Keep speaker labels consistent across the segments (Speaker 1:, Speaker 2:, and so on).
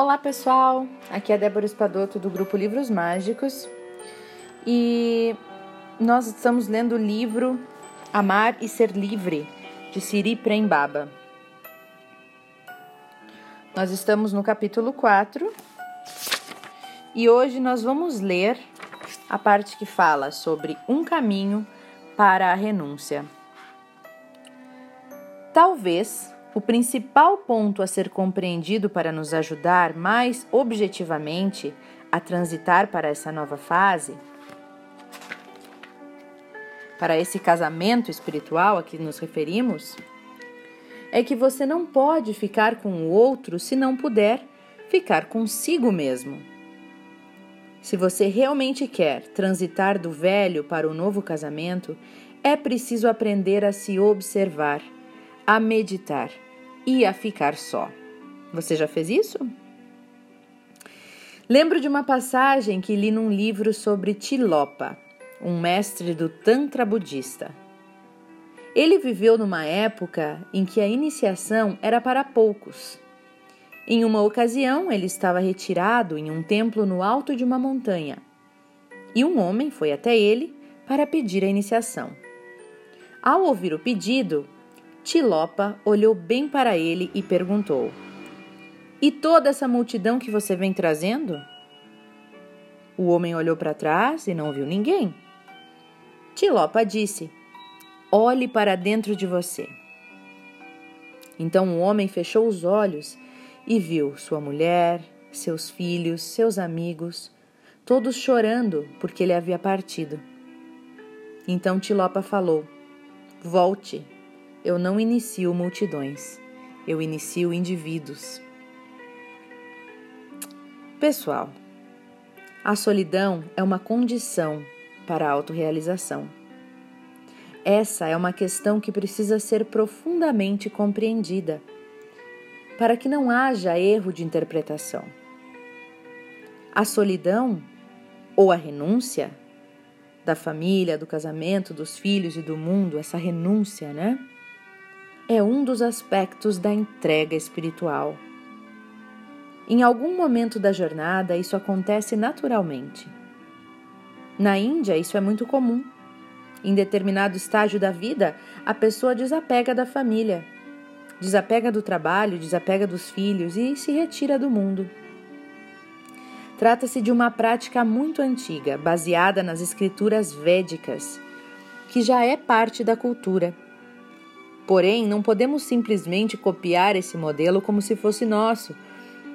Speaker 1: Olá pessoal, aqui é Débora Espadoto do grupo Livros Mágicos e nós estamos lendo o livro Amar e Ser Livre de Siri Prembaba. Nós estamos no capítulo 4 e hoje nós vamos ler a parte que fala sobre um caminho para a renúncia. Talvez o principal ponto a ser compreendido para nos ajudar mais objetivamente a transitar para essa nova fase, para esse casamento espiritual a que nos referimos, é que você não pode ficar com o outro se não puder ficar consigo mesmo. Se você realmente quer transitar do velho para o novo casamento, é preciso aprender a se observar, a meditar e a ficar só. Você já fez isso? Lembro de uma passagem que li num livro sobre Tilopa, um mestre do Tantra budista. Ele viveu numa época em que a iniciação era para poucos. Em uma ocasião, ele estava retirado em um templo no alto de uma montanha e um homem foi até ele para pedir a iniciação. Ao ouvir o pedido, Tilopa olhou bem para ele e perguntou: E toda essa multidão que você vem trazendo? O homem olhou para trás e não viu ninguém. Tilopa disse: Olhe para dentro de você. Então o homem fechou os olhos e viu sua mulher, seus filhos, seus amigos, todos chorando porque ele havia partido. Então Tilopa falou: Volte eu não inicio multidões, eu inicio indivíduos. Pessoal, a solidão é uma condição para a autorrealização. Essa é uma questão que precisa ser profundamente compreendida, para que não haja erro de interpretação. A solidão ou a renúncia da família, do casamento, dos filhos e do mundo, essa renúncia, né? É um dos aspectos da entrega espiritual. Em algum momento da jornada, isso acontece naturalmente. Na Índia, isso é muito comum. Em determinado estágio da vida, a pessoa desapega da família, desapega do trabalho, desapega dos filhos e se retira do mundo. Trata-se de uma prática muito antiga, baseada nas escrituras védicas, que já é parte da cultura Porém, não podemos simplesmente copiar esse modelo como se fosse nosso,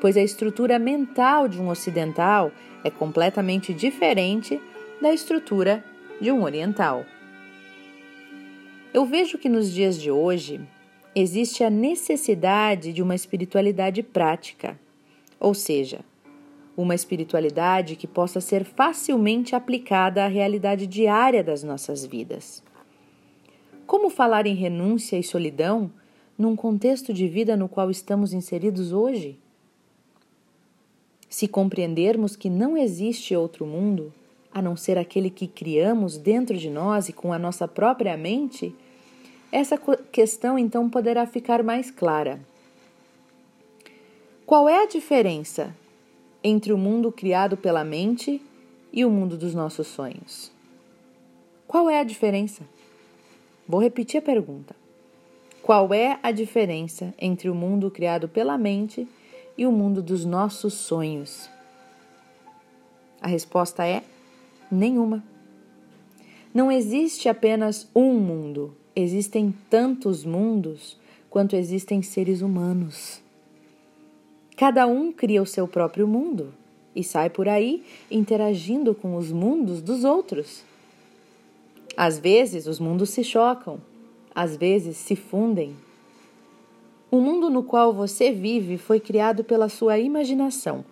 Speaker 1: pois a estrutura mental de um ocidental é completamente diferente da estrutura de um oriental. Eu vejo que nos dias de hoje existe a necessidade de uma espiritualidade prática, ou seja, uma espiritualidade que possa ser facilmente aplicada à realidade diária das nossas vidas. Como falar em renúncia e solidão num contexto de vida no qual estamos inseridos hoje? Se compreendermos que não existe outro mundo a não ser aquele que criamos dentro de nós e com a nossa própria mente, essa questão então poderá ficar mais clara. Qual é a diferença entre o mundo criado pela mente e o mundo dos nossos sonhos? Qual é a diferença? Vou repetir a pergunta. Qual é a diferença entre o mundo criado pela mente e o mundo dos nossos sonhos? A resposta é nenhuma. Não existe apenas um mundo, existem tantos mundos quanto existem seres humanos. Cada um cria o seu próprio mundo e sai por aí interagindo com os mundos dos outros. Às vezes os mundos se chocam, às vezes se fundem. O mundo no qual você vive foi criado pela sua imaginação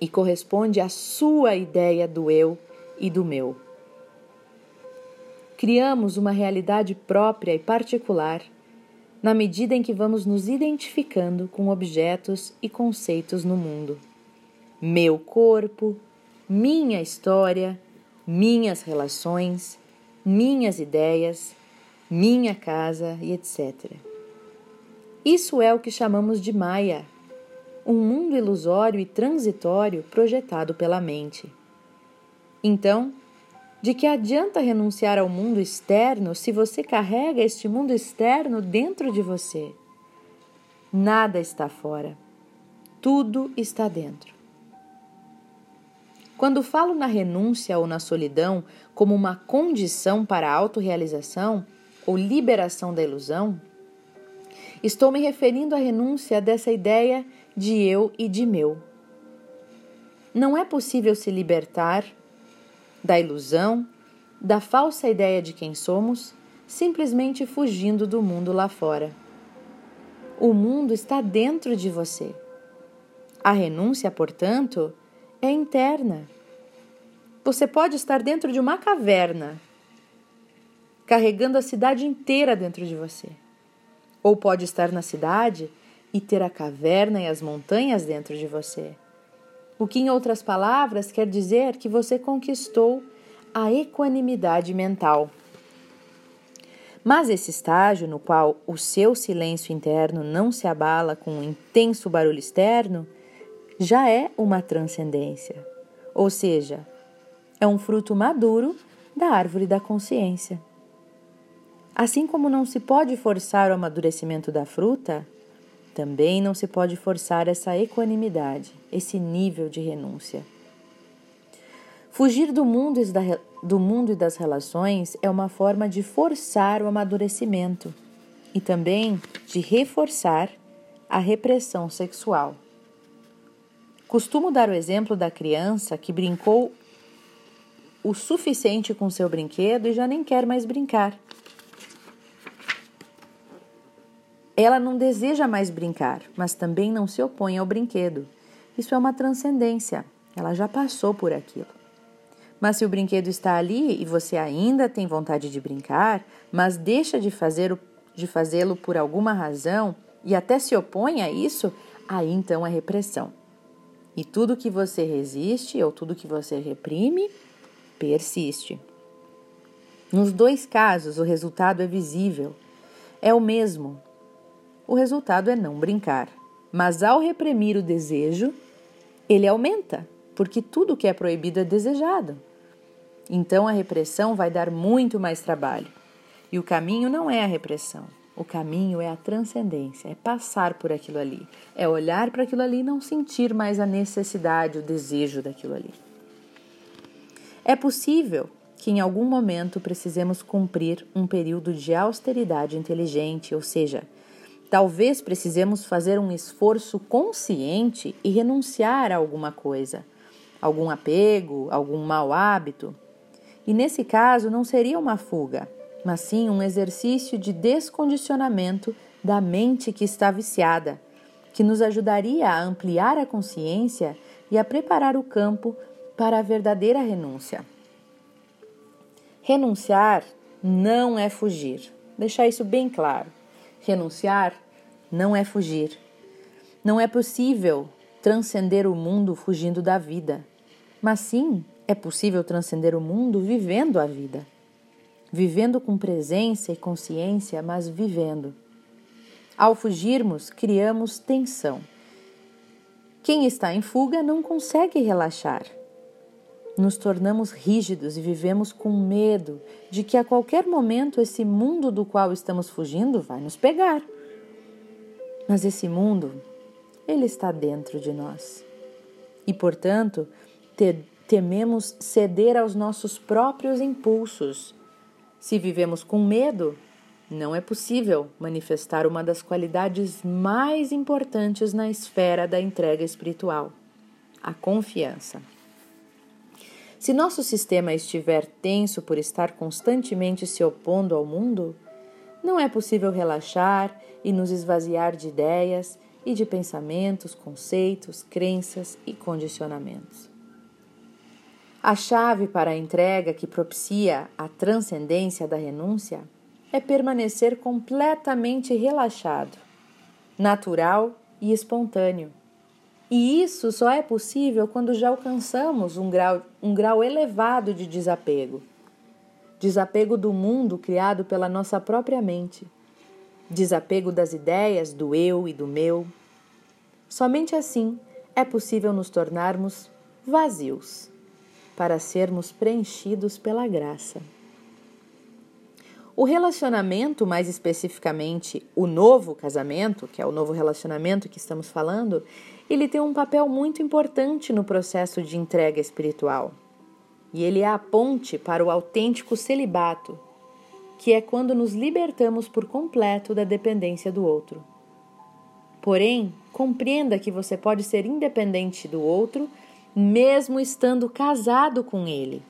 Speaker 1: e corresponde à sua ideia do eu e do meu. Criamos uma realidade própria e particular na medida em que vamos nos identificando com objetos e conceitos no mundo. Meu corpo, minha história, minhas relações, minhas ideias, minha casa e etc. Isso é o que chamamos de Maya, um mundo ilusório e transitório projetado pela mente. Então, de que adianta renunciar ao mundo externo se você carrega este mundo externo dentro de você? Nada está fora, tudo está dentro. Quando falo na renúncia ou na solidão como uma condição para a autorrealização ou liberação da ilusão, estou me referindo à renúncia dessa ideia de eu e de meu. Não é possível se libertar da ilusão, da falsa ideia de quem somos, simplesmente fugindo do mundo lá fora. O mundo está dentro de você. A renúncia, portanto, é interna. Você pode estar dentro de uma caverna, carregando a cidade inteira dentro de você. Ou pode estar na cidade e ter a caverna e as montanhas dentro de você. O que, em outras palavras, quer dizer que você conquistou a equanimidade mental. Mas esse estágio no qual o seu silêncio interno não se abala com um intenso barulho externo já é uma transcendência, ou seja, é um fruto maduro da árvore da consciência. Assim como não se pode forçar o amadurecimento da fruta, também não se pode forçar essa equanimidade, esse nível de renúncia. Fugir do mundo, do mundo e das relações é uma forma de forçar o amadurecimento e também de reforçar a repressão sexual. Costumo dar o exemplo da criança que brincou o suficiente com seu brinquedo e já nem quer mais brincar. Ela não deseja mais brincar, mas também não se opõe ao brinquedo. Isso é uma transcendência. Ela já passou por aquilo. Mas se o brinquedo está ali e você ainda tem vontade de brincar, mas deixa de fazer de fazê-lo por alguma razão e até se opõe a isso, aí então é repressão. E tudo que você resiste ou tudo que você reprime persiste. Nos dois casos, o resultado é visível. É o mesmo, o resultado é não brincar. Mas ao reprimir o desejo, ele aumenta, porque tudo que é proibido é desejado. Então a repressão vai dar muito mais trabalho. E o caminho não é a repressão. O caminho é a transcendência, é passar por aquilo ali, é olhar para aquilo ali e não sentir mais a necessidade, o desejo daquilo ali. É possível que em algum momento precisemos cumprir um período de austeridade inteligente, ou seja, Talvez precisemos fazer um esforço consciente e renunciar a alguma coisa, algum apego, algum mau hábito. E nesse caso não seria uma fuga, mas sim um exercício de descondicionamento da mente que está viciada, que nos ajudaria a ampliar a consciência e a preparar o campo para a verdadeira renúncia. Renunciar não é fugir, deixar isso bem claro. Renunciar não é fugir. Não é possível transcender o mundo fugindo da vida, mas sim é possível transcender o mundo vivendo a vida. Vivendo com presença e consciência, mas vivendo. Ao fugirmos, criamos tensão. Quem está em fuga não consegue relaxar. Nos tornamos rígidos e vivemos com medo de que a qualquer momento esse mundo do qual estamos fugindo vai nos pegar. Mas esse mundo, ele está dentro de nós. E, portanto, te, tememos ceder aos nossos próprios impulsos. Se vivemos com medo, não é possível manifestar uma das qualidades mais importantes na esfera da entrega espiritual: a confiança. Se nosso sistema estiver tenso por estar constantemente se opondo ao mundo, não é possível relaxar e nos esvaziar de ideias e de pensamentos, conceitos, crenças e condicionamentos. A chave para a entrega que propicia a transcendência da renúncia é permanecer completamente relaxado, natural e espontâneo, e isso só é possível quando já alcançamos um grau, um grau elevado de desapego. Desapego do mundo criado pela nossa própria mente. Desapego das ideias do eu e do meu. Somente assim é possível nos tornarmos vazios para sermos preenchidos pela graça. O relacionamento, mais especificamente o novo casamento, que é o novo relacionamento que estamos falando, ele tem um papel muito importante no processo de entrega espiritual. E ele é a ponte para o autêntico celibato, que é quando nos libertamos por completo da dependência do outro. Porém, compreenda que você pode ser independente do outro mesmo estando casado com ele.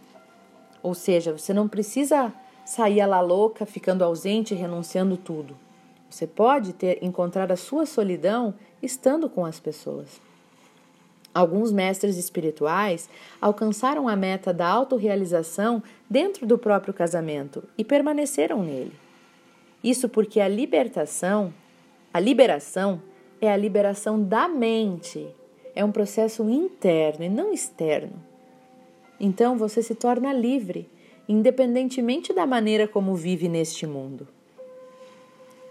Speaker 1: Ou seja, você não precisa sair la louca, ficando ausente e renunciando tudo. Você pode ter encontrar a sua solidão estando com as pessoas. Alguns mestres espirituais alcançaram a meta da autorrealização dentro do próprio casamento e permaneceram nele. Isso porque a libertação, a liberação é a liberação da mente. É um processo interno e não externo. Então você se torna livre, independentemente da maneira como vive neste mundo.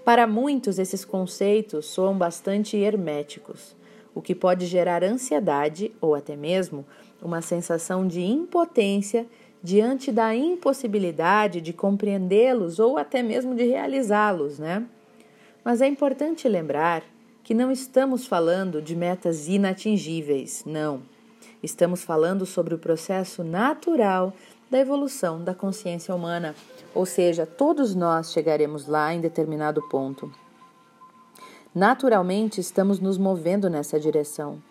Speaker 1: Para muitos, esses conceitos soam bastante herméticos o que pode gerar ansiedade ou até mesmo uma sensação de impotência diante da impossibilidade de compreendê-los ou até mesmo de realizá-los, né? Mas é importante lembrar que não estamos falando de metas inatingíveis, não. Estamos falando sobre o processo natural da evolução da consciência humana, ou seja, todos nós chegaremos lá em determinado ponto. Naturalmente, estamos nos movendo nessa direção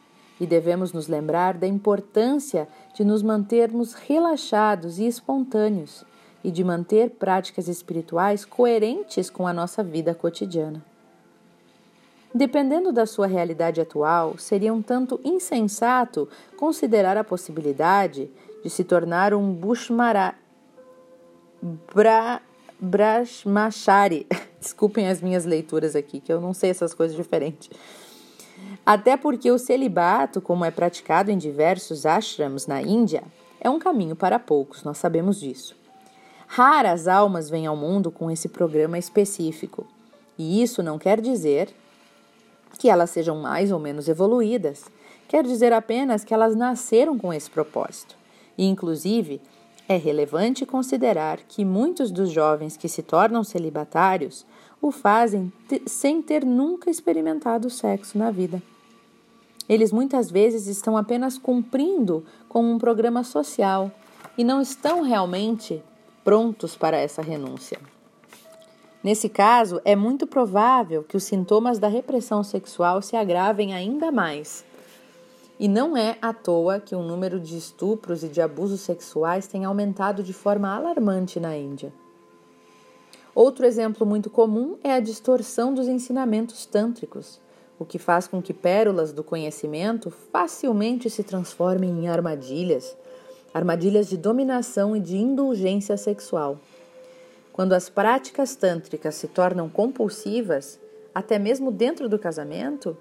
Speaker 1: e devemos nos lembrar da importância de nos mantermos relaxados e espontâneos e de manter práticas espirituais coerentes com a nossa vida cotidiana. Dependendo da sua realidade atual, seria um tanto insensato considerar a possibilidade de se tornar um Bushmara, Bra, Brahmachari. Desculpem as minhas leituras aqui, que eu não sei essas coisas diferentes. Até porque o celibato, como é praticado em diversos ashrams na Índia, é um caminho para poucos, nós sabemos disso. Raras almas vêm ao mundo com esse programa específico, e isso não quer dizer que elas sejam mais ou menos evoluídas, quer dizer apenas que elas nasceram com esse propósito. E, inclusive, é relevante considerar que muitos dos jovens que se tornam celibatários o fazem sem ter nunca experimentado sexo na vida. Eles muitas vezes estão apenas cumprindo com um programa social e não estão realmente prontos para essa renúncia. Nesse caso, é muito provável que os sintomas da repressão sexual se agravem ainda mais e não é à toa que o número de estupros e de abusos sexuais tem aumentado de forma alarmante na Índia. Outro exemplo muito comum é a distorção dos ensinamentos tântricos, o que faz com que pérolas do conhecimento facilmente se transformem em armadilhas, armadilhas de dominação e de indulgência sexual. Quando as práticas tântricas se tornam compulsivas, até mesmo dentro do casamento,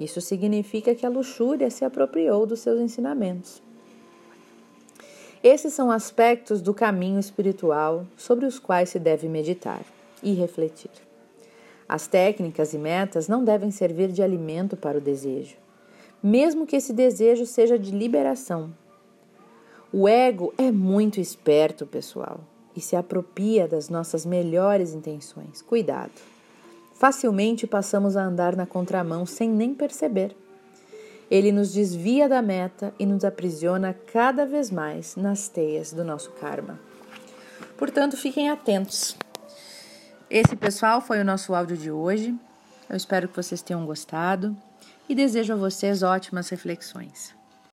Speaker 1: isso significa que a luxúria se apropriou dos seus ensinamentos. Esses são aspectos do caminho espiritual sobre os quais se deve meditar e refletir. As técnicas e metas não devem servir de alimento para o desejo, mesmo que esse desejo seja de liberação. O ego é muito esperto, pessoal, e se apropria das nossas melhores intenções. Cuidado! facilmente passamos a andar na contramão sem nem perceber. Ele nos desvia da meta e nos aprisiona cada vez mais nas teias do nosso karma. Portanto, fiquem atentos. Esse, pessoal, foi o nosso áudio de hoje. Eu espero que vocês tenham gostado e desejo a vocês ótimas reflexões.